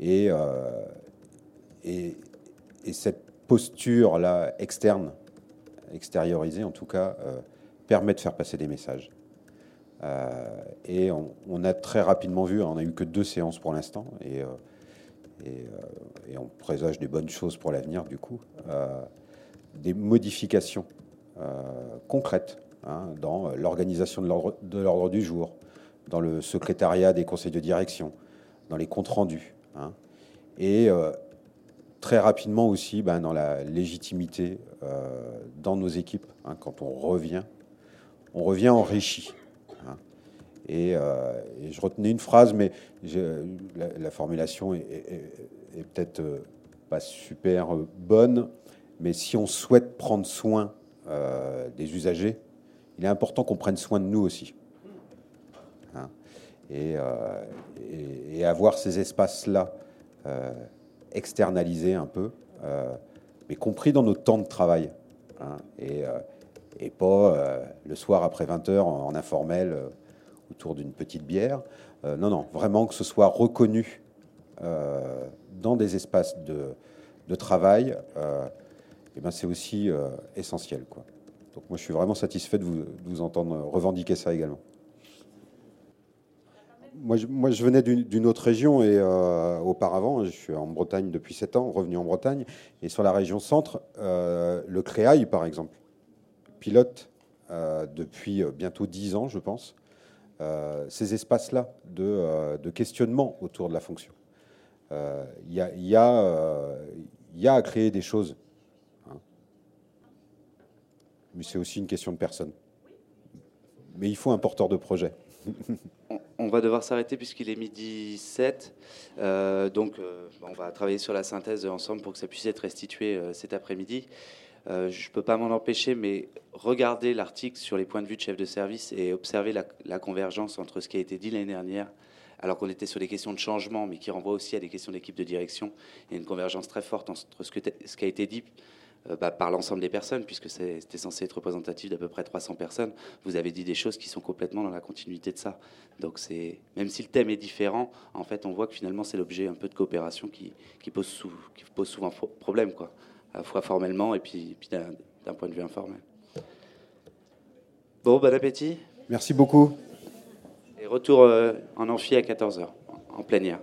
Euh, et, et, cette posture-là externe, extériorisée en tout cas, euh, permet de faire passer des messages. Euh, et on, a très rapidement vu, on n'a eu que deux séances pour l'instant, et, et, on présage des bonnes choses pour l'avenir du coup, des modifications concrètes hein, dans l'organisation de l'ordre du jour, dans le secrétariat des conseils de direction, dans les comptes rendus, Hein. et euh, très rapidement aussi ben, dans la légitimité euh, dans nos équipes. Hein, quand on revient, on revient enrichi. Hein. Euh, et, je retenais une phrase, mais la, formulation est, peut-être pas super bonne, mais si on souhaite prendre soin des usagers, il est important qu'on prenne soin de nous aussi. Euh, et, avoir ces espaces-là euh, externalisés un peu, euh, mais compris dans notre temps de travail. Hein, et, et, pas le soir après 20h en, informel autour d'une petite bière. non, non, vraiment que ce soit reconnu dans des espaces de, travail, et ben c'est aussi essentiel. Donc moi, je suis vraiment satisfait de vous, entendre revendiquer ça également moi, je, venais d'une autre région et euh, auparavant, je suis en Bretagne depuis 7 ans, revenu en Bretagne. Et sur la région centre, euh, le Créail, par exemple, pilote euh, depuis bientôt 10 ans, je pense, ces espaces-là de, questionnement autour de la fonction. Il y, y, a à créer des choses. Hein. Mais c'est aussi une question de personne. Mais il faut un porteur de projet. on va devoir s'arrêter puisqu'il est midi 7. Euh, donc, euh, on va travailler sur la synthèse ensemble pour que ça puisse être restitué euh, cet après-midi. Je ne peux pas m'en empêcher, mais regarder l'article sur les points de vue de chef de service et observer la, convergence entre ce qui a été dit l'année dernière, alors qu'on était sur des questions de changement, mais qui renvoie aussi à des questions d'équipe de direction. Il y a une convergence très forte entre ce, qui a été dit euh, bah, par l'ensemble des personnes, puisque c'était censé être représentatif d'à peu près 300 personnes, vous avez dit des choses qui sont complètement dans la continuité de ça. Donc même si le thème est différent, en fait, on voit que finalement c'est l'objet un peu de coopération qui, pose, qui pose souvent problème, quoi, à la fois formellement et puis, puis d'un point de vue informel. Bon, bon appétit. Merci beaucoup. Et retour euh, en amphi à 14h, en plénière.